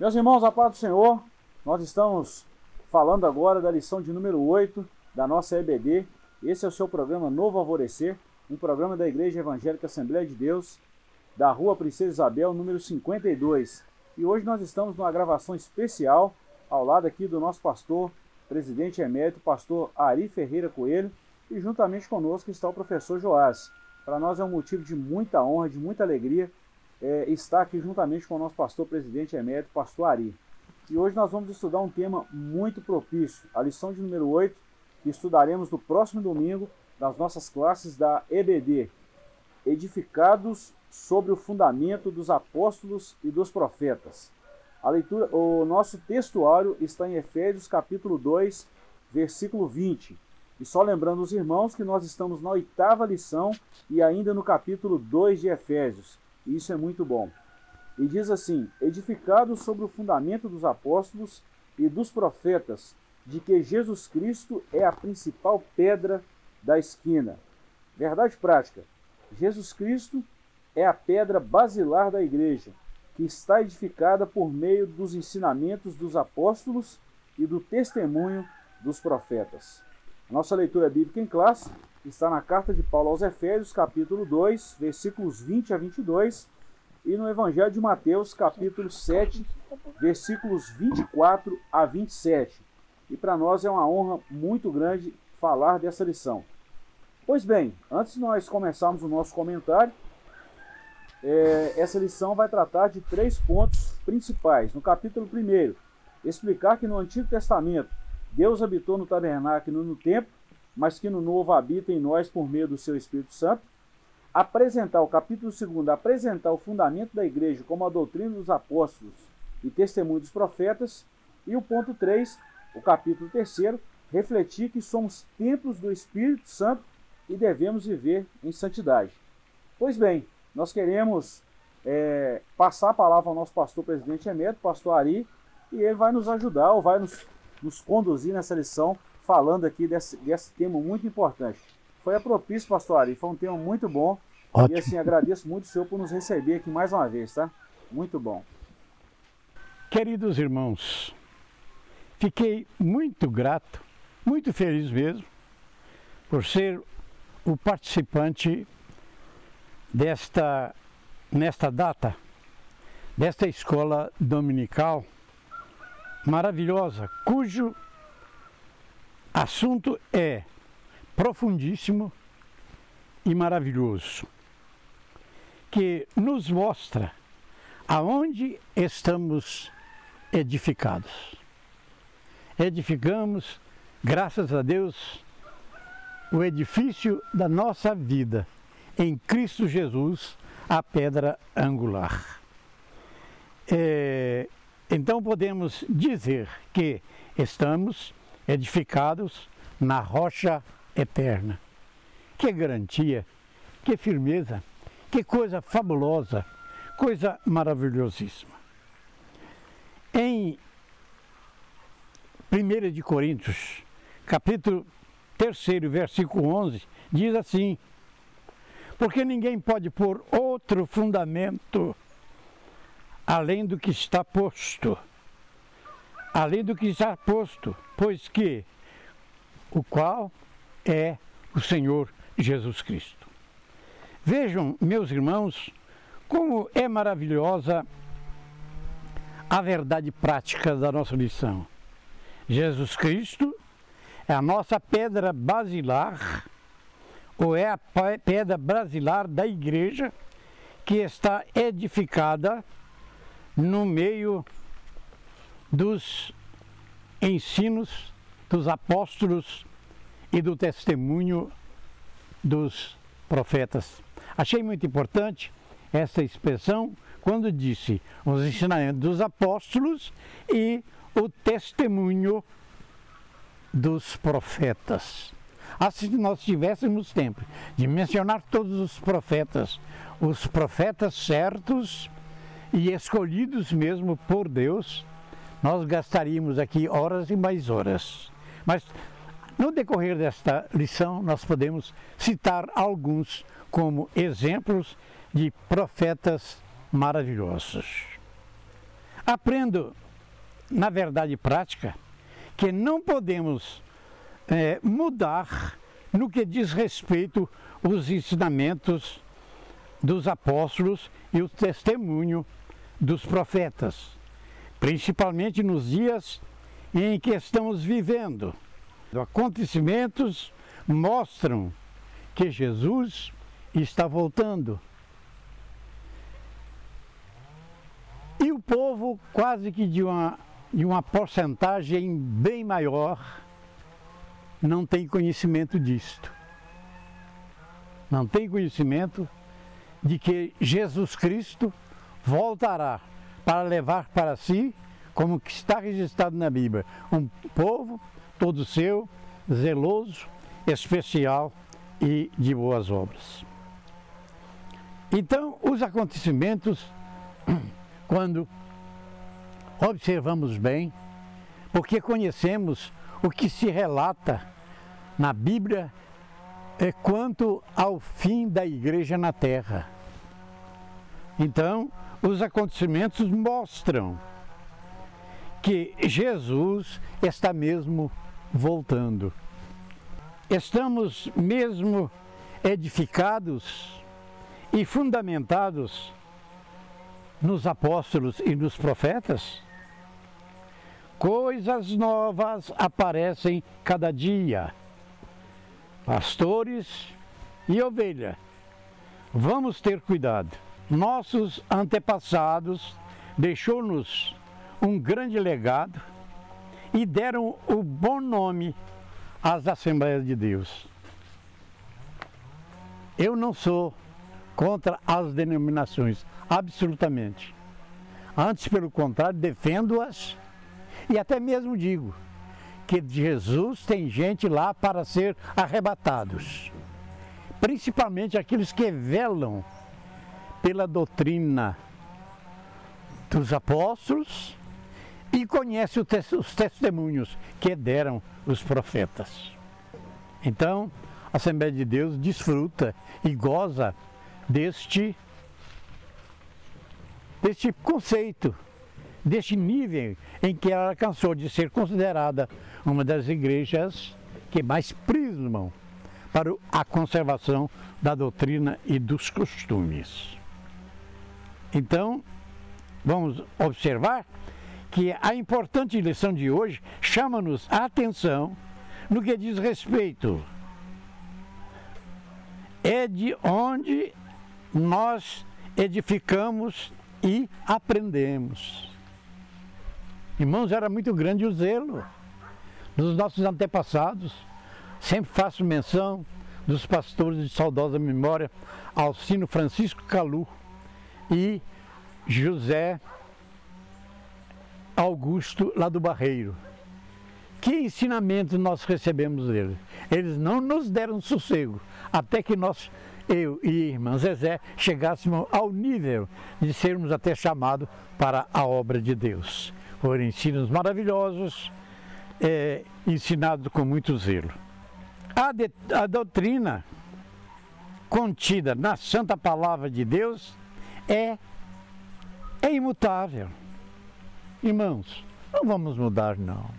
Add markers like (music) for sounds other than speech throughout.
Meus irmãos, a paz do Senhor, nós estamos falando agora da lição de número 8 da nossa EBD. Esse é o seu programa Novo Alvorecer, um programa da Igreja Evangélica Assembleia de Deus, da Rua Princesa Isabel, número 52. E hoje nós estamos numa gravação especial ao lado aqui do nosso pastor, presidente emérito, pastor Ari Ferreira Coelho, e juntamente conosco está o professor Joás. Para nós é um motivo de muita honra, de muita alegria é, estar aqui juntamente com o nosso pastor presidente emérito, pastor Ari. E hoje nós vamos estudar um tema muito propício, a lição de número 8, que estudaremos no próximo domingo das nossas classes da EBD, edificados sobre o fundamento dos apóstolos e dos profetas. A leitura, o nosso textuário está em Efésios capítulo 2, versículo 20. E só lembrando os irmãos que nós estamos na oitava lição e ainda no capítulo 2 de Efésios. Isso é muito bom. E diz assim: edificados sobre o fundamento dos apóstolos e dos profetas, de que Jesus Cristo é a principal pedra da esquina. Verdade prática: Jesus Cristo é a pedra basilar da igreja, que está edificada por meio dos ensinamentos dos apóstolos e do testemunho dos profetas. Nossa leitura bíblica em classe está na carta de Paulo aos Efésios, capítulo 2, versículos 20 a 22, e no Evangelho de Mateus, capítulo 7, versículos 24 a 27. E para nós é uma honra muito grande falar dessa lição. Pois bem, antes de nós começarmos o nosso comentário, é, essa lição vai tratar de três pontos principais. No capítulo 1, explicar que no Antigo Testamento Deus habitou no tabernáculo no templo mas que no novo habita em nós por meio do seu Espírito Santo. Apresentar, o capítulo 2, apresentar o fundamento da igreja como a doutrina dos apóstolos e testemunho dos profetas. E o ponto 3, o capítulo 3, refletir que somos templos do Espírito Santo e devemos viver em santidade. Pois bem, nós queremos é, passar a palavra ao nosso pastor presidente emérito, pastor Ari, e ele vai nos ajudar ou vai nos, nos conduzir nessa lição falando aqui desse, desse tema muito importante. Foi a propício, pastor Ari, foi um tema muito bom. Ótimo. E assim, agradeço muito o senhor por nos receber aqui mais uma vez, tá? Muito bom. Queridos irmãos, fiquei muito grato, muito feliz mesmo, por ser o participante desta, nesta data, desta escola dominical maravilhosa, cujo assunto é profundíssimo e maravilhoso, que nos mostra aonde estamos edificados. Edificamos, graças a Deus, o edifício da nossa vida em Cristo Jesus, a pedra angular. É, então podemos dizer que estamos edificados na rocha eterna. Que garantia, que firmeza, que coisa fabulosa, coisa maravilhosíssima. Em 1 de Coríntios, capítulo 3, versículo 11, diz assim: Porque ninguém pode pôr outro fundamento além do que está posto além do que está posto, pois que o qual é o Senhor Jesus Cristo. Vejam, meus irmãos, como é maravilhosa a verdade prática da nossa lição. Jesus Cristo é a nossa pedra basilar, ou é a pedra basilar da igreja que está edificada no meio dos ensinos dos apóstolos e do testemunho dos profetas. Achei muito importante essa expressão quando disse os ensinamentos dos apóstolos e o testemunho dos profetas. Assim, se nós tivéssemos tempo de mencionar todos os profetas, os profetas certos e escolhidos mesmo por Deus, nós gastaríamos aqui horas e mais horas. Mas no decorrer desta lição, nós podemos citar alguns como exemplos de profetas maravilhosos. Aprendo, na verdade prática, que não podemos é, mudar no que diz respeito aos ensinamentos dos apóstolos e o testemunho dos profetas, principalmente nos dias em que estamos vivendo. Acontecimentos mostram que Jesus está voltando. E o povo, quase que de uma, de uma porcentagem bem maior, não tem conhecimento disto. Não tem conhecimento de que Jesus Cristo voltará para levar para si, como que está registrado na Bíblia, um povo todo seu, zeloso, especial e de boas obras. Então, os acontecimentos, (clears throat) quando observamos bem, porque conhecemos o que se relata na Bíblia é quanto ao fim da igreja na terra. Então, os acontecimentos mostram que Jesus está mesmo voltando. Estamos mesmo edificados e fundamentados nos apóstolos e nos profetas? Coisas novas aparecem cada dia. Pastores e ovelha, vamos ter cuidado. Nossos antepassados deixou-nos um grande legado e deram o bom nome às Assembleias de Deus. Eu não sou contra as denominações, absolutamente. Antes, pelo contrário, defendo-as e até mesmo digo que Jesus tem gente lá para ser arrebatados, principalmente aqueles que velam pela doutrina dos apóstolos e conhece os testemunhos que deram os profetas. Então, a Assembleia de Deus desfruta e goza deste, deste conceito, deste nível em que ela alcançou de ser considerada uma das igrejas que mais prismam para a conservação da doutrina e dos costumes. Então, vamos observar que a importante lição de hoje chama-nos a atenção no que diz respeito. É de onde nós edificamos e aprendemos. Irmãos, era muito grande o zelo dos nossos antepassados. Sempre faço menção dos pastores de saudosa memória, Alcino Francisco Calu e José Augusto lá do Barreiro. Que ensinamento nós recebemos deles? Eles não nos deram sossego até que nós, eu e irmã Zezé, chegássemos ao nível de sermos até chamados para a obra de Deus. Foram ensinos maravilhosos, é, ensinados com muito zelo. A, de, a doutrina contida na Santa Palavra de Deus é, é imutável. Irmãos, não vamos mudar, não.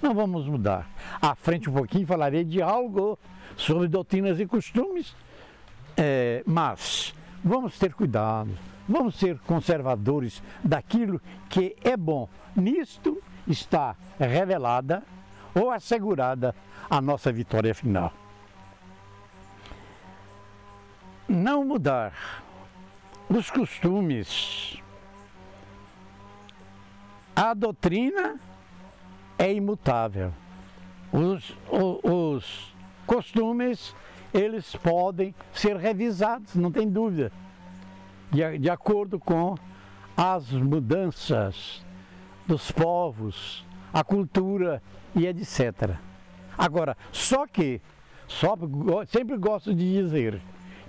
Não vamos mudar. À frente um pouquinho falarei de algo sobre doutrinas e costumes, é, mas vamos ter cuidado, vamos ser conservadores daquilo que é bom. Nisto está revelada ou assegurada a nossa vitória final. Não mudar os costumes a doutrina é imutável. Os, os, os costumes, eles podem ser revisados, não tem dúvida, de, de acordo com as mudanças dos povos, a cultura e etc. Agora, só que, só, sempre gosto de dizer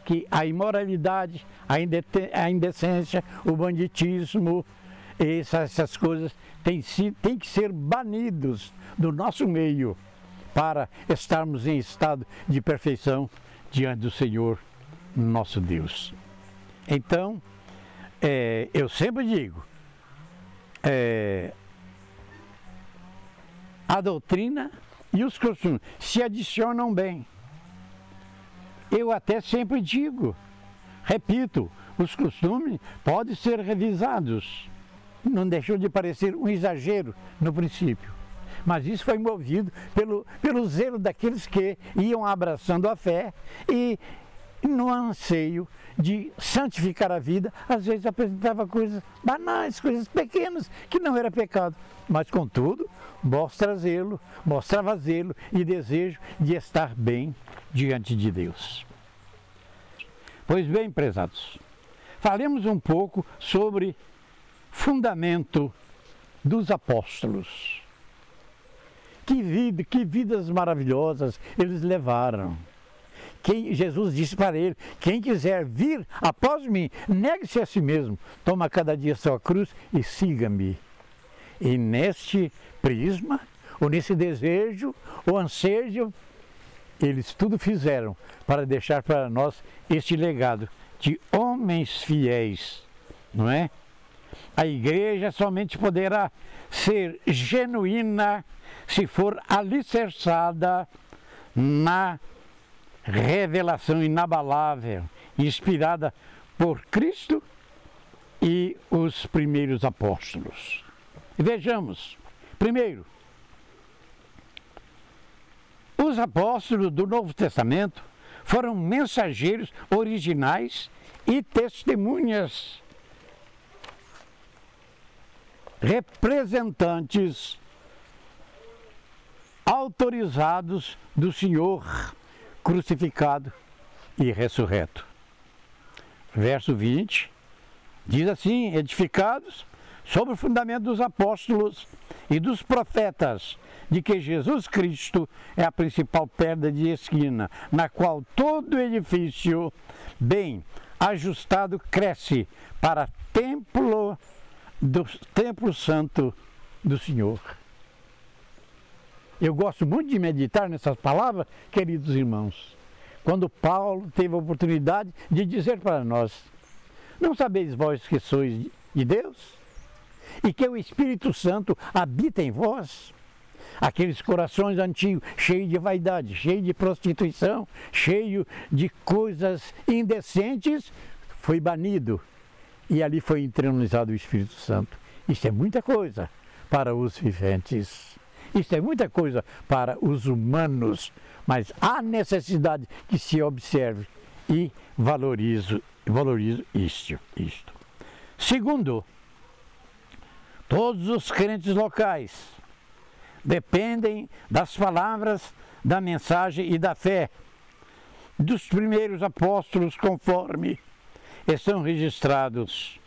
que a imoralidade, a indecência, o banditismo, essas, coisas têm, têm que ser banidos do nosso meio para estarmos em estado de perfeição diante do Senhor nosso Deus. Então, é, eu sempre digo, é, a doutrina e os costumes se adicionam bem. Eu até sempre digo, repito, os costumes podem ser revisados. Não deixou de parecer um exagero no princípio. Mas isso foi movido pelo, pelo zelo daqueles que iam abraçando a fé e no anseio de santificar a vida, às vezes apresentava coisas banais, coisas pequenas, que não era pecado. Mas, contudo, mostra zelo, mostrava zelo e desejo de estar bem diante de Deus. Pois bem, prezados, falemos um pouco sobre fundamento dos apóstolos. Que vida, que vidas maravilhosas eles levaram. Quem, Jesus disse para ele: Quem quiser vir após mim, negue-se a si mesmo, toma cada dia sua cruz e siga-me. E neste prisma, ou nesse desejo, ou ansejo, eles tudo fizeram para deixar para nós este legado de homens fiéis, não é? A igreja somente poderá ser genuína se for alicerçada na revelação inabalável, inspirada por Cristo e os primeiros apóstolos. Vejamos, primeiro, os apóstolos do Novo Testamento foram mensageiros originais e testemunhas, representantes autorizados do Senhor crucificado e ressurreto. Verso 20 diz assim: edificados sobre o fundamento dos apóstolos e dos profetas, de que Jesus Cristo é a principal pedra de esquina, na qual todo edifício bem ajustado cresce para templo do templo santo do Senhor. Eu gosto muito de meditar nessas palavras, queridos irmãos. Quando Paulo teve a oportunidade de dizer para nós: Não sabeis vós que sois de Deus? E que o Espírito Santo habita em vós? Aqueles corações antigos, cheios de vaidade, cheios de prostituição, cheios de coisas indecentes, foi banido. E ali foi entronizado o Espírito Santo. Isso é muita coisa para os viventes. Isso é muita coisa para os humanos, mas há necessidade que se observe e valorize, valorize isto, isto. Segundo, todos os crentes locais dependem das palavras da mensagem e da fé dos primeiros apóstolos, conforme estão registrados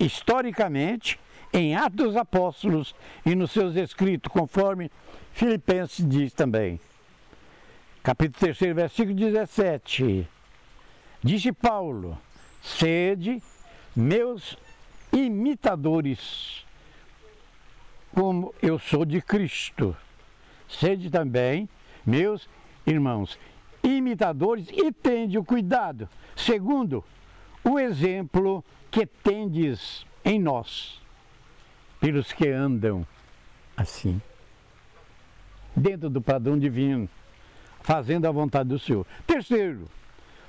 historicamente em Atos dos Apóstolos e nos seus escritos, conforme Filipenses diz também. Capítulo 3, versículo 17. Disse Paulo: Sede meus imitadores, como eu sou de Cristo. Sede também meus irmãos, imitadores e tende o cuidado, segundo o exemplo que tendes em nós pelos que andam assim, dentro do padrão divino, fazendo a vontade do Senhor. Terceiro,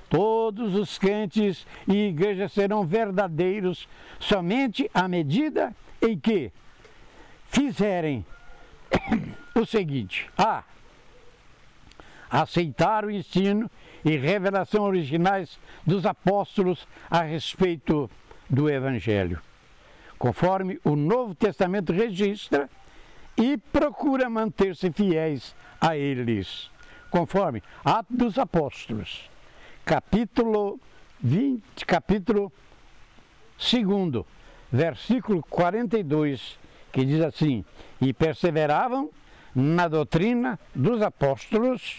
todos os crentes e igrejas serão verdadeiros somente à medida em que fizerem (coughs) o seguinte: A. Aceitar o ensino e revelação originais dos apóstolos a respeito do Evangelho. Conforme o Novo Testamento registra, e procura manter-se fiéis a eles, conforme Atos dos Apóstolos, capítulo 20, capítulo 2, versículo 42, que diz assim: E perseveravam na doutrina dos apóstolos,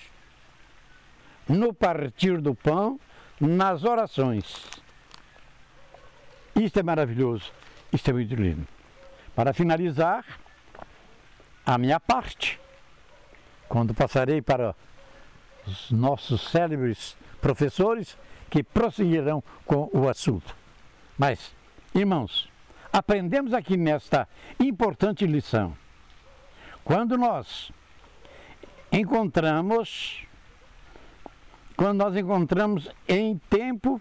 no partir do pão, nas orações. Isto é maravilhoso. Isto é muito lindo. Para finalizar, a minha parte, quando passarei para os nossos célebres professores que prosseguirão com o assunto. Mas, irmãos, aprendemos aqui nesta importante lição? Quando nós encontramos, quando nós encontramos em tempo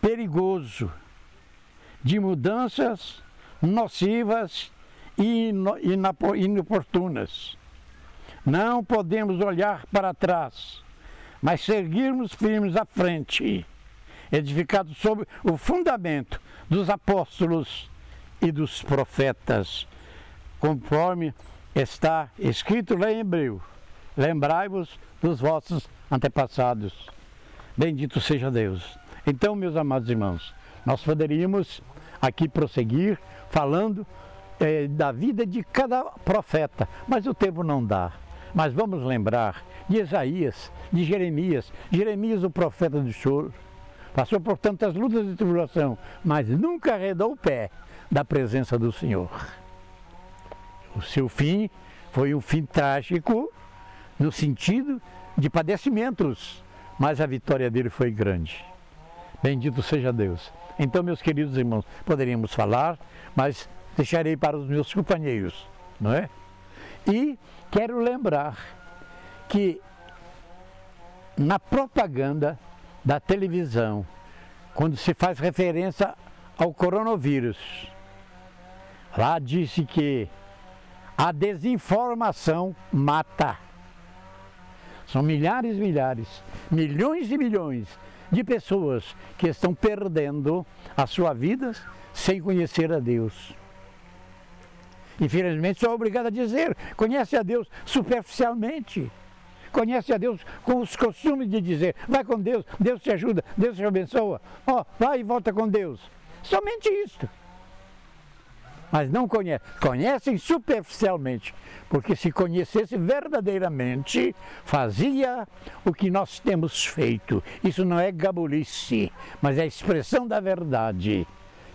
perigoso de mudanças nocivas e inoportunas. Não podemos olhar para trás, mas seguirmos firmes à frente, edificados sobre o fundamento dos apóstolos e dos profetas, conforme está escrito lá em Hebreu: Lembrai-vos dos vossos antepassados. Bendito seja Deus. Então, meus amados irmãos, nós poderíamos aqui prosseguir falando é, da vida de cada profeta, mas o tempo não dá. Mas vamos lembrar de Isaías, de Jeremias, Jeremias, o profeta do choro, passou por tantas lutas e tribulação, mas nunca arredou o pé da presença do Senhor. O seu fim foi um fim trágico, no sentido de padecimentos, mas a vitória dele foi grande. Bendito seja Deus. Então, meus queridos irmãos, poderíamos falar, mas deixarei para os meus companheiros, não é? E quero lembrar que na propaganda da televisão, quando se faz referência ao coronavírus, lá disse que a desinformação mata. São milhares e milhares, milhões e milhões de pessoas que estão perdendo a sua vida sem conhecer a Deus. Infelizmente, sou obrigado a dizer: conhece a Deus superficialmente. Conhece a Deus com os costumes de dizer: vai com Deus, Deus te ajuda, Deus te abençoa. Ó, oh, vai e volta com Deus. Somente isto. Mas não conhecem, conhecem superficialmente, porque se conhecesse verdadeiramente, fazia o que nós temos feito. Isso não é gabulice, mas é a expressão da verdade.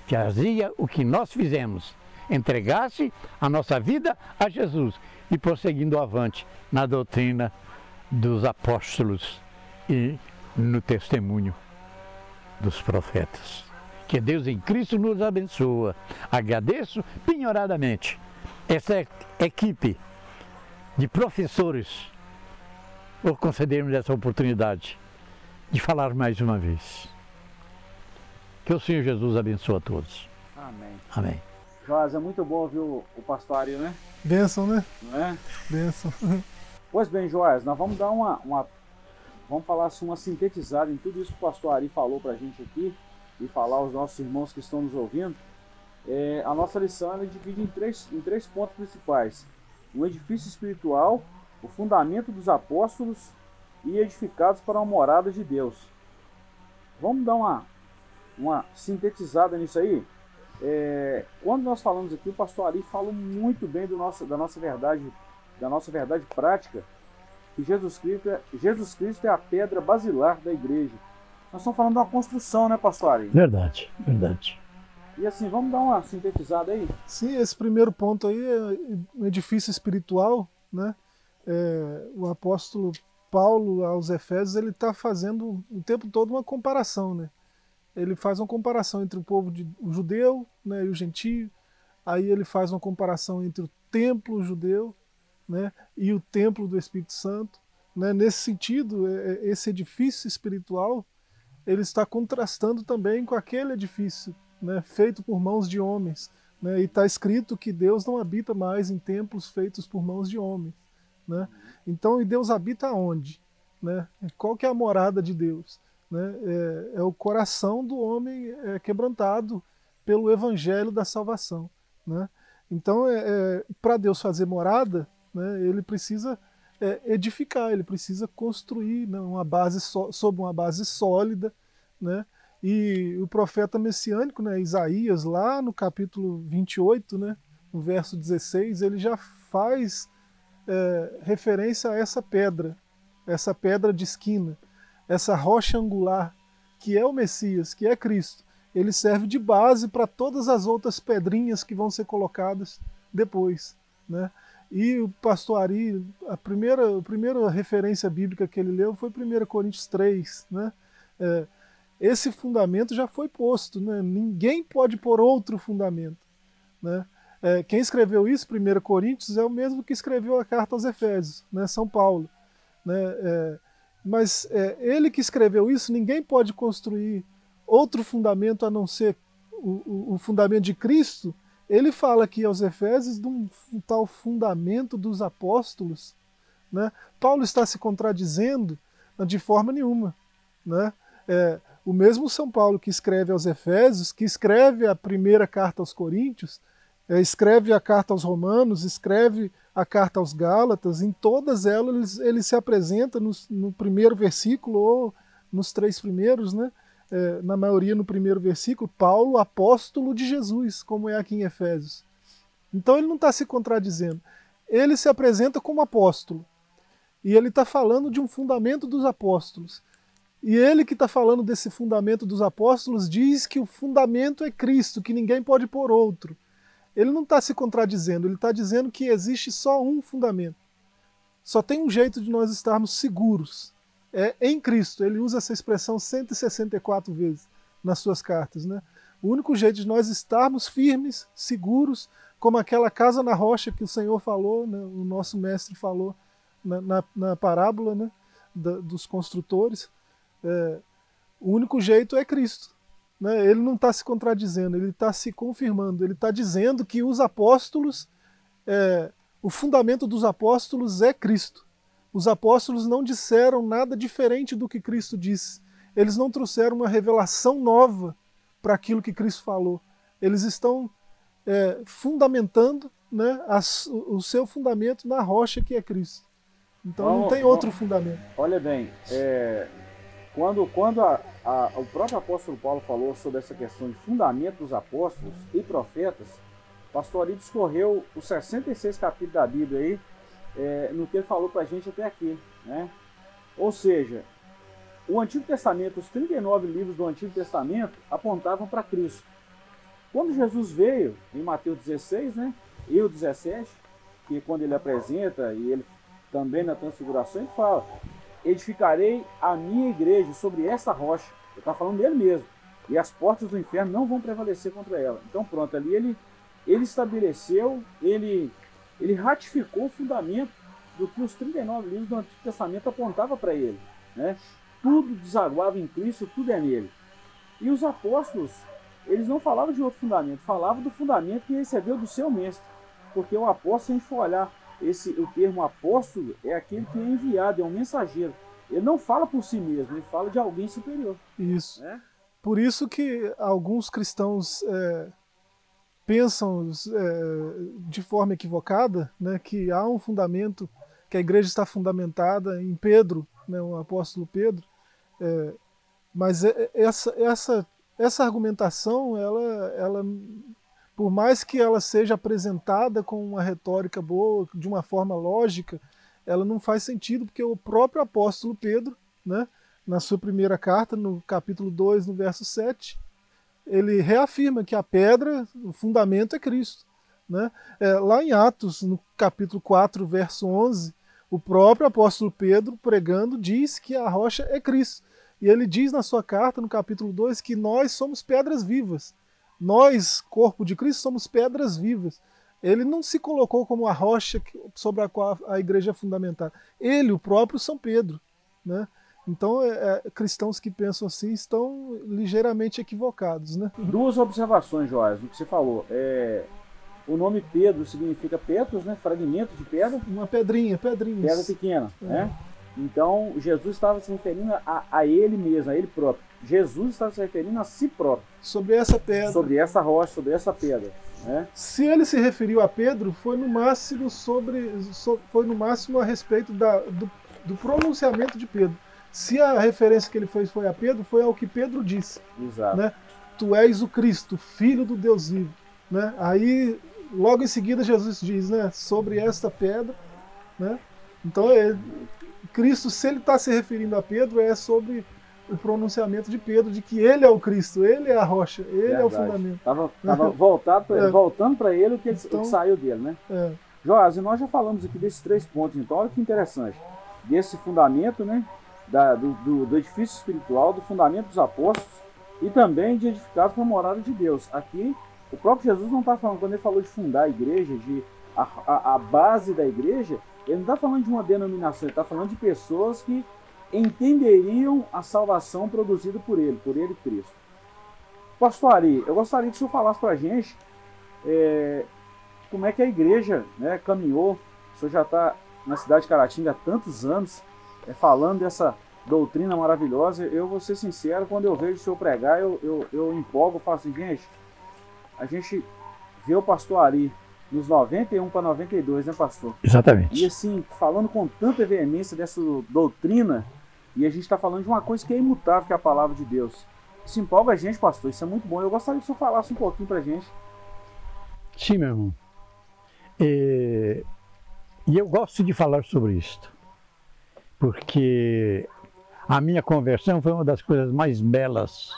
Fazia o que nós fizemos entregasse a nossa vida a Jesus e prosseguindo avante na doutrina dos apóstolos e no testemunho dos profetas. Que Deus em Cristo nos abençoa. Agradeço penhoradamente essa equipe de professores por concedermos essa oportunidade de falar mais uma vez. Que o Senhor Jesus abençoe a todos. Amém. Amém. Joás, é muito bom ouvir o, o pastor né? Benção, né? Não é? Benção. (laughs) Pois bem, Joás, nós vamos dar uma, uma vamos falar assim, uma sintetizada em tudo isso que o pastor Ari falou para a gente aqui e falar aos nossos irmãos que estão nos ouvindo. É, a nossa lição é divide em três, em três pontos principais: um edifício espiritual, o fundamento dos apóstolos e edificados para uma morada de Deus. Vamos dar uma, uma sintetizada nisso aí? É, quando nós falamos aqui, o pastor Ari falou muito bem do nosso, da nossa verdade, da nossa verdade prática, que Jesus Cristo, é, Jesus Cristo é a pedra basilar da igreja. Nós estamos falando de uma construção, né, pastor Ari? Verdade, verdade. E assim, vamos dar uma sintetizada aí? Sim, esse primeiro ponto aí é um edifício espiritual, né? É, o apóstolo Paulo aos Efésios ele está fazendo o tempo todo uma comparação, né? ele faz uma comparação entre o povo de, o judeu né, e o gentio, aí ele faz uma comparação entre o templo judeu né, e o templo do Espírito Santo. Né. Nesse sentido, é, é, esse edifício espiritual ele está contrastando também com aquele edifício né, feito por mãos de homens. Né, e está escrito que Deus não habita mais em templos feitos por mãos de homens. Né? Então, e Deus habita onde? Né? Qual que é a morada de Deus? né, é, é, o coração do homem é, quebrantado pelo evangelho da salvação. Né? Então, é, é para Deus fazer morada, né, ele precisa é, edificar, ele precisa construir né, uma base so, sobre uma base sólida. Né? E o profeta messiânico, né, Isaías, lá no capítulo 28, né, no verso 16, ele já faz é, referência a essa pedra, essa pedra de esquina essa rocha angular que é o Messias, que é Cristo, ele serve de base para todas as outras pedrinhas que vão ser colocadas depois. Né? E o pastor Ari, a primeira, a primeira referência bíblica que ele leu foi 1 Coríntios 3. Né? É, esse fundamento já foi posto, né? ninguém pode pôr outro fundamento. Né? É, quem escreveu isso, 1 Coríntios, é o mesmo que escreveu a carta aos Efésios, né? São Paulo. Né? É, mas é, ele que escreveu isso, ninguém pode construir outro fundamento a não ser o, o, o fundamento de Cristo. Ele fala aqui aos Efésios de um, um tal fundamento dos apóstolos. Né? Paulo está se contradizendo de forma nenhuma. Né? É, o mesmo São Paulo que escreve aos Efésios, que escreve a primeira carta aos Coríntios, é, escreve a carta aos Romanos, escreve a carta aos Gálatas, em todas elas ele, ele se apresenta no, primeiro versículo ou nos três primeiros, né? É, na maioria no primeiro versículo, Paulo, apóstolo de Jesus, como é aqui em Efésios. Então ele não está se contradizendo. Ele se apresenta como apóstolo. E ele está falando de um fundamento dos apóstolos. E ele que está falando desse fundamento dos apóstolos diz que o fundamento é Cristo, que ninguém pode pôr outro ele não está se contradizendo, ele está dizendo que existe só um fundamento. Só tem um jeito de nós estarmos seguros. É em Cristo. Ele usa essa expressão 164 vezes nas suas cartas. Né? O único jeito de nós estarmos firmes, seguros, como aquela casa na rocha que o Senhor falou, né? o nosso mestre falou na, na, na parábola né? Da, dos construtores. É, o único jeito é Cristo. Né? Ele não está se contradizendo, ele está se confirmando. Ele está dizendo que os apóstolos, é, o fundamento dos apóstolos é Cristo. Os apóstolos não disseram nada diferente do que Cristo disse. Eles não trouxeram uma revelação nova para aquilo que Cristo falou. Eles estão é, fundamentando né, o seu fundamento na rocha que é Cristo. Então não tem outro fundamento. Olha bem, é, quando, quando a, a, o próprio apóstolo Paulo falou sobre essa questão de fundamento dos apóstolos e profetas, pastor ali discorreu os 66 capítulos da Bíblia aí, é, no que ele falou para a gente até aqui. Né? Ou seja, o Antigo Testamento, os 39 livros do Antigo Testamento apontavam para Cristo. Quando Jesus veio, em Mateus 16 né, e o 17, que quando ele apresenta, e ele também na transfiguração, ele fala: edificarei a minha igreja sobre essa rocha. Ele está falando dele mesmo. E as portas do inferno não vão prevalecer contra ela. Então pronto, ali ele, ele estabeleceu, ele, ele ratificou o fundamento do que os 39 livros do Antigo Testamento apontavam para ele. Né? Tudo desaguava em Cristo, tudo é nele. E os apóstolos, eles não falavam de outro fundamento, falavam do fundamento que recebeu do seu mestre. Porque o apóstolo, se a gente for olhar esse, o termo apóstolo é aquele que é enviado, é um mensageiro. Ele não fala por si mesmo, ele fala de alguém superior. Isso. Né? Por isso que alguns cristãos é, pensam é, de forma equivocada né, que há um fundamento, que a igreja está fundamentada em Pedro, né, o apóstolo Pedro. É, mas é, essa, essa, essa argumentação, ela, ela por mais que ela seja apresentada com uma retórica boa, de uma forma lógica, ela não faz sentido, porque o próprio apóstolo Pedro, né, na sua primeira carta, no capítulo 2, no verso 7, ele reafirma que a pedra, o fundamento é Cristo. Né? É, lá em Atos, no capítulo 4, verso 11, o próprio apóstolo Pedro, pregando, diz que a rocha é Cristo. E ele diz na sua carta, no capítulo 2, que nós somos pedras vivas. Nós, corpo de Cristo, somos pedras vivas. Ele não se colocou como a rocha sobre a qual a igreja é fundamentada. Ele, o próprio São Pedro. Né? Então, é, é, cristãos que pensam assim estão ligeiramente equivocados. Né? (laughs) Duas observações, Joás, no que você falou. É, o nome Pedro significa Petros, né? fragmento de pedra. Uma pedrinha, pedrinha. Pedra pequena. É. Né? Então, Jesus estava se referindo a, a ele mesmo, a ele próprio. Jesus está se referindo a si próprio. Sobre essa pedra. Sobre essa rocha, sobre essa pedra. Né? Se ele se referiu a Pedro, foi no máximo sobre, foi no máximo a respeito da, do, do pronunciamento de Pedro. Se a referência que ele fez foi a Pedro, foi ao que Pedro disse. Exato. Né? Tu és o Cristo, filho do Deus vivo. Né? Aí, logo em seguida, Jesus diz, né, sobre esta pedra. Né? Então, é, Cristo, se ele está se referindo a Pedro, é sobre o pronunciamento de Pedro de que ele é o Cristo, ele é a rocha, ele Verdade. é o fundamento. Estava voltado pra, (laughs) é. voltando para ele o que, então, o que, saiu dele, né? É. Joás, e nós já falamos aqui desses três pontos, então olha que interessante. Desse fundamento, né? Da, do, do, do, edifício espiritual, do fundamento dos apóstolos e também de edificados para a morada de Deus. Aqui, o próprio Jesus não está falando, quando ele falou de fundar a igreja, de a, a, a base da igreja, ele não está falando de uma denominação, ele está falando de pessoas que entenderiam a salvação produzida por ele, por ele Cristo. Pastor Ari, eu gostaria que o senhor falasse para a gente é, como é que a igreja né, caminhou. O senhor já está na cidade de Caratinga há tantos anos, falando dessa doutrina maravilhosa. Eu vou ser sincero, quando eu vejo o senhor pregar, eu, eu, eu empolgo, falo assim, gente, a gente vê o pastor Ari nos 91 para 92, né, pastor? Exatamente. E assim, falando com tanta veemência dessa doutrina, e a gente está falando de uma coisa que é imutável, que é a palavra de Deus. Isso empolga a gente, pastor, isso é muito bom. Eu gostaria que o senhor falasse um pouquinho para a gente. Sim, meu irmão. E, e eu gosto de falar sobre isto, porque a minha conversão foi uma das coisas mais belas,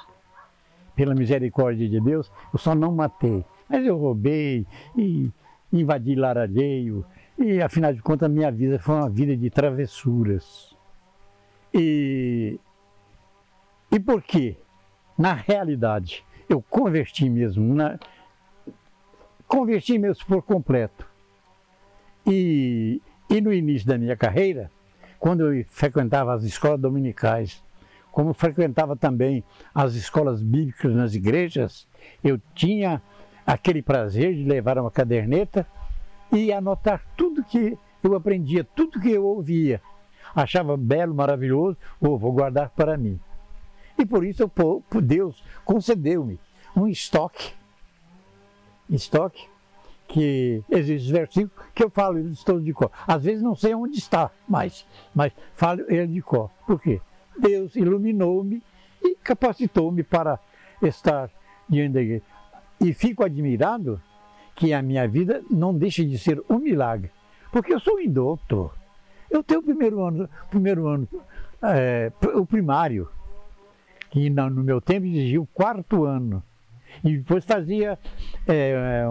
pela misericórdia de Deus. Eu só não matei, mas eu roubei e invadi laranjeio, e afinal de contas, minha vida foi uma vida de travessuras. E, e por quê? Na realidade, eu converti mesmo, na, converti mesmo por completo. E, e no início da minha carreira, quando eu frequentava as escolas dominicais, como frequentava também as escolas bíblicas nas igrejas, eu tinha aquele prazer de levar uma caderneta e anotar tudo que eu aprendia, tudo que eu ouvia. Achava belo, maravilhoso, ou vou guardar para mim. E por isso Deus concedeu-me um estoque. Estoque que existe versículo que eu falo eles todos de cor. Às vezes não sei onde está, mas, mas falo ele de cor. Por quê? Deus iluminou-me e capacitou-me para estar diante da igreja. E fico admirado que a minha vida não deixa de ser um milagre, porque eu sou indouto. Eu tenho o primeiro ano, primeiro ano é, o primário, que no meu tempo exigia o quarto ano. E depois fazia, é,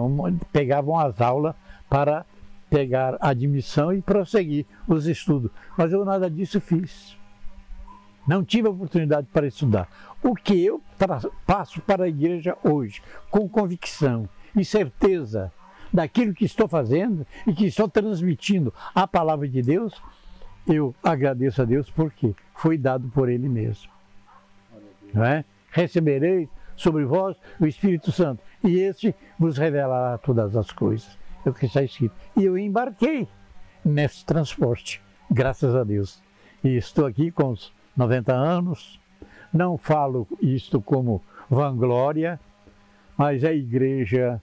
pegavam as aulas para pegar admissão e prosseguir os estudos. Mas eu nada disso fiz. Não tive oportunidade para estudar. O que eu passo para a igreja hoje, com convicção e certeza daquilo que estou fazendo e que estou transmitindo a palavra de Deus, eu agradeço a Deus porque foi dado por Ele mesmo. Não é? Recebereis sobre vós o Espírito Santo, e este vos revelará todas as coisas. É o que está escrito. E eu embarquei nesse transporte, graças a Deus. E estou aqui com os 90 anos, não falo isto como vanglória, mas a igreja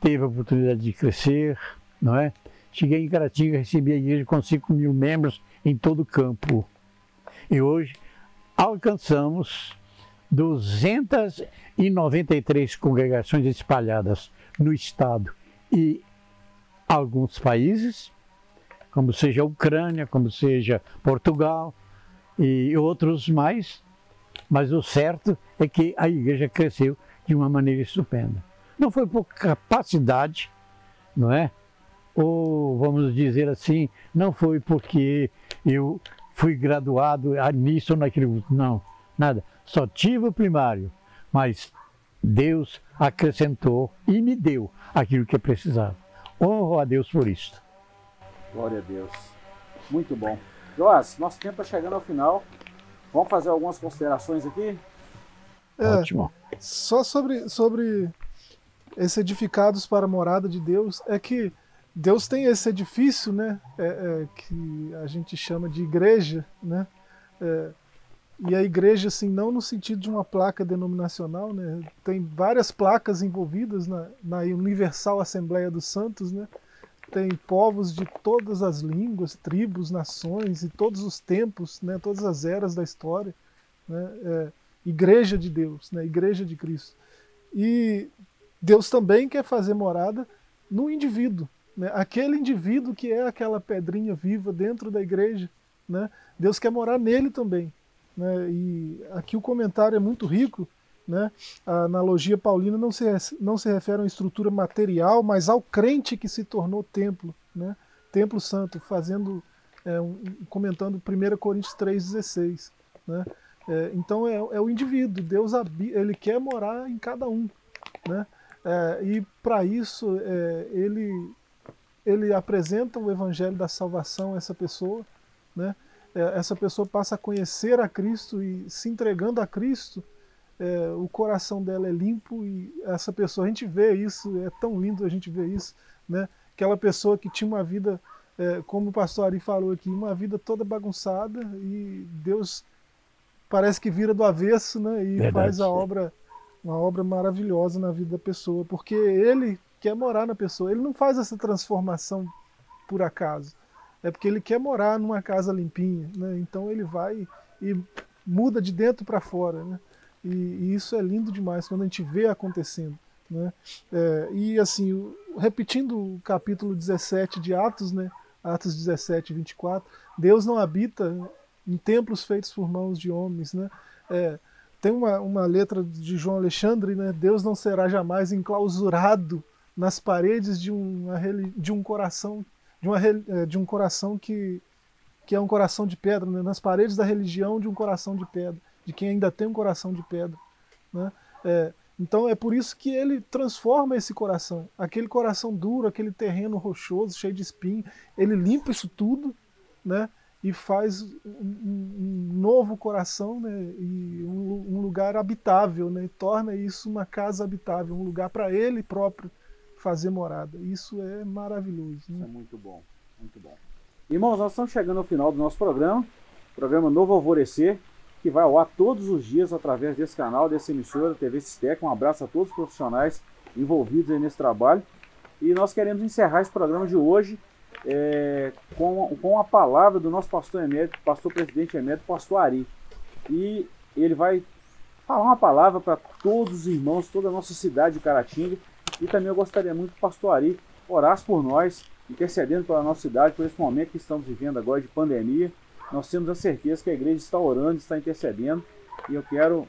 teve a oportunidade de crescer, não é? Cheguei em Caratinga, recebi a igreja com 5 mil membros em todo o campo. E hoje alcançamos 293 congregações espalhadas no estado e alguns países, como seja a Ucrânia, como seja Portugal e outros mais, mas o certo é que a igreja cresceu de uma maneira estupenda. Não foi por capacidade, não é? Ou vamos dizer assim, não foi porque eu fui graduado nisso ou naquilo, não, nada só tive o primário, mas Deus acrescentou e me deu aquilo que eu precisava. Honro a Deus por isto. Glória a Deus. Muito bom. Joás, nosso tempo está chegando ao final. Vamos fazer algumas considerações aqui? É, Ótimo. Só sobre, sobre esses edificados para a morada de Deus, é que Deus tem esse edifício, né, é, é, que a gente chama de igreja, né, é, e a igreja, assim, não no sentido de uma placa denominacional, né? Tem várias placas envolvidas na, na Universal Assembleia dos Santos, né? Tem povos de todas as línguas, tribos, nações e todos os tempos, né? Todas as eras da história, né? É, igreja de Deus, né? Igreja de Cristo. E Deus também quer fazer morada no indivíduo, né? Aquele indivíduo que é aquela pedrinha viva dentro da igreja, né? Deus quer morar nele também. Né? E aqui o comentário é muito rico. Né? A analogia paulina não se, não se refere a uma estrutura material, mas ao crente que se tornou templo, né? templo santo, fazendo é, um, comentando 1 Coríntios 3,16. Né? É, então é, é, o indivíduo, Deus ele quer morar em cada um. Né? É, e para isso é, ele, ele apresenta o evangelho da salvação a essa pessoa. Né? É, essa pessoa passa a conhecer a Cristo e se entregando a Cristo, é, o coração dela é limpo e essa pessoa, a gente vê isso, é tão lindo a gente ver isso, né? Aquela pessoa que tinha uma vida, é, como o pastor Ari falou aqui, uma vida toda bagunçada e Deus parece que vira do avesso, né? E Verdade. faz a obra, uma obra maravilhosa na vida da pessoa, porque ele quer morar na pessoa, ele não faz essa transformação por acaso, é porque ele quer morar numa casa limpinha, né? Então ele vai e muda de dentro para fora, né? E, e, isso é lindo demais quando a gente vê acontecendo. Né? É, e assim, repetindo o capítulo 17 de Atos, né? Atos 17, 24, Deus não habita em templos feitos por mãos de homens. Né? É, tem uma, uma letra de João Alexandre, né? Deus não será jamais enclausurado nas paredes de, uma, de um coração de, uma, é, de um coração que, que é um coração de pedra, né? nas paredes da religião de um coração de pedra de quem ainda tem um coração de pedra. Né? É, então é por isso que ele transforma esse coração, aquele coração duro, aquele terreno rochoso, cheio de espinho, ele limpa isso tudo, né? E faz um, um novo coração, né? E um, um, lugar habitável, né? E torna isso uma casa habitável, um lugar para ele próprio fazer morada. Isso é maravilhoso. Né? Isso é muito bom, muito bom. Irmãos, nós estamos chegando ao final do nosso programa, programa Novo Alvorecer que vai ao ar todos os dias através desse canal, dessa emissora, TV Sistec. Um abraço a todos os profissionais envolvidos nesse trabalho. E nós queremos encerrar esse programa de hoje é, com, com a palavra do nosso pastor emérito, pastor presidente emérito, pastor Ari. E ele vai falar uma palavra para todos os irmãos, toda a nossa cidade de Caratinga. E também eu gostaria muito que o pastor Ari orasse por nós, intercedendo pela nossa cidade, por esse momento que estamos vivendo agora de pandemia nós temos a certeza que a igreja está orando, está intercedendo, e eu quero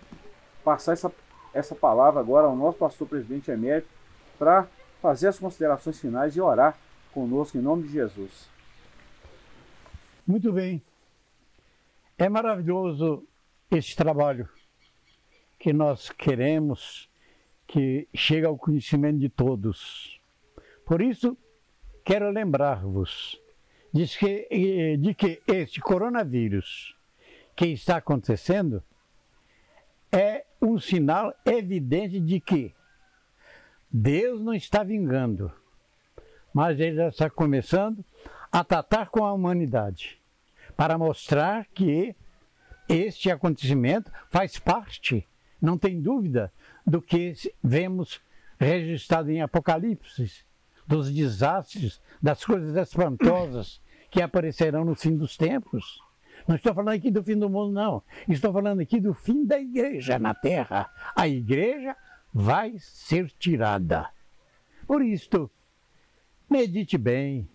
passar essa, essa palavra agora ao nosso pastor presidente emérito para fazer as considerações finais e orar conosco em nome de Jesus. Muito bem. É maravilhoso esse trabalho que nós queremos que chegue ao conhecimento de todos. Por isso, quero lembrar-vos diz que, eh, de que este coronavírus que está acontecendo é um sinal evidente de que Deus não está vingando, mas ele já está começando a tratar com a humanidade para mostrar que este acontecimento faz parte, não tem dúvida, do que vemos registrado em Apocalipse, dos desastres, das coisas espantosas que aparecerão no fim dos tempos. Não estou falando aqui do fim do mundo, não. Estou falando aqui do fim da igreja na terra. A igreja vai ser tirada. Por isto, medite bem.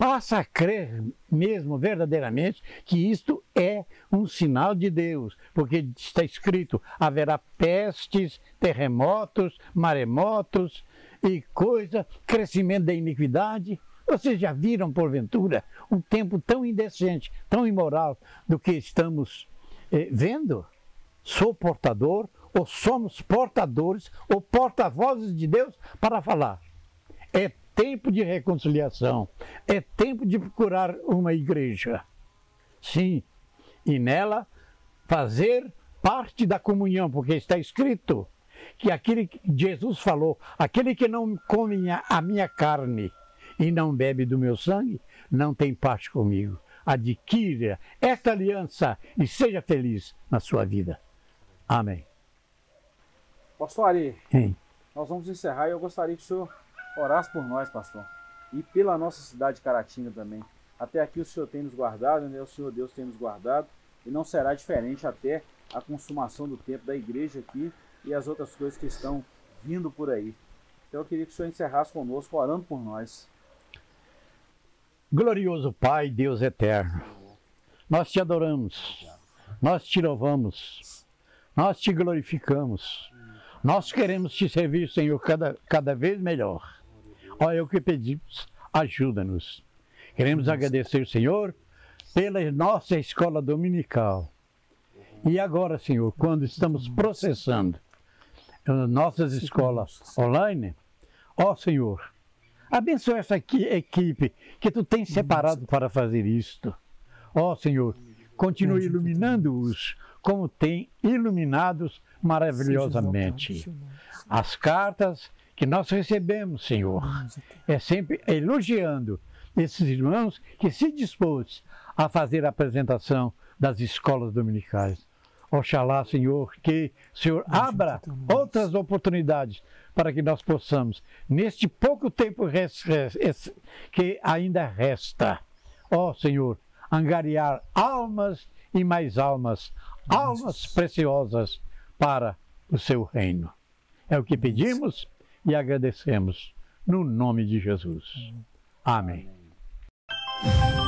Passa a crer mesmo, verdadeiramente, que isto é um sinal de Deus, porque está escrito: haverá pestes, terremotos, maremotos, e coisa, crescimento da iniquidade. Vocês já viram, porventura, um tempo tão indecente, tão imoral do que estamos eh, vendo? Sou portador, ou somos portadores, ou porta-vozes de Deus para falar. É tempo de reconciliação, é tempo de procurar uma igreja. Sim, e nela fazer parte da comunhão, porque está escrito que aquele que Jesus falou, aquele que não come a minha carne e não bebe do meu sangue, não tem parte comigo. Adquira esta aliança e seja feliz na sua vida. Amém. Pastor Ari, nós vamos encerrar e eu gostaria que o senhor orasse por nós, pastor, e pela nossa cidade de Caratinga também. Até aqui o Senhor tem nos guardado, né? o Senhor Deus tem nos guardado, e não será diferente até a consumação do tempo da igreja aqui e as outras coisas que estão vindo por aí. Então eu queria que o Senhor encerrasse conosco, orando por nós. Glorioso Pai, Deus eterno, nós te adoramos, nós te louvamos, nós te glorificamos, nós queremos te servir, Senhor, cada, cada vez melhor. Olha o que pedimos, ajuda-nos. Queremos agradecer, Senhor, pela nossa escola dominical. E agora, Senhor, quando estamos processando nossas escolas online, ó Senhor, abençoa essa equipe que tu tens separado para fazer isto. Ó Senhor, continue iluminando-os como tem iluminados maravilhosamente. As cartas que nós recebemos, Senhor, é sempre elogiando esses irmãos que se dispôs a fazer a apresentação das escolas dominicais. Oxalá, Senhor, que o Senhor abra outras oportunidades para que nós possamos, neste pouco tempo que ainda resta, ó Senhor, angariar almas e mais almas, almas preciosas para o seu reino. É o que pedimos e agradecemos no nome de Jesus. Amém. Amém.